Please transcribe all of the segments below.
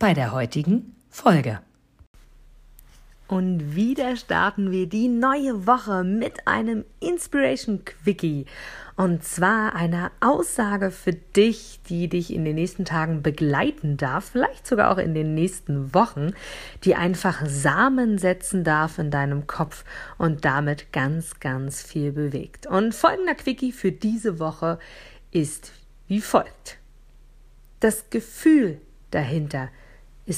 bei der heutigen Folge. Und wieder starten wir die neue Woche mit einem Inspiration Quickie. Und zwar einer Aussage für dich, die dich in den nächsten Tagen begleiten darf, vielleicht sogar auch in den nächsten Wochen, die einfach Samen setzen darf in deinem Kopf und damit ganz, ganz viel bewegt. Und folgender Quickie für diese Woche ist wie folgt. Das Gefühl dahinter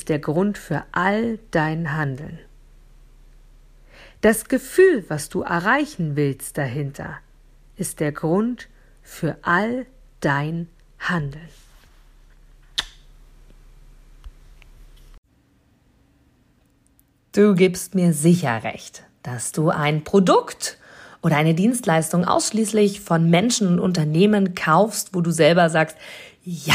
der Grund für all dein Handeln. Das Gefühl, was du erreichen willst dahinter, ist der Grund für all dein Handeln. Du gibst mir sicher recht, dass du ein Produkt oder eine Dienstleistung ausschließlich von Menschen und Unternehmen kaufst, wo du selber sagst, ja,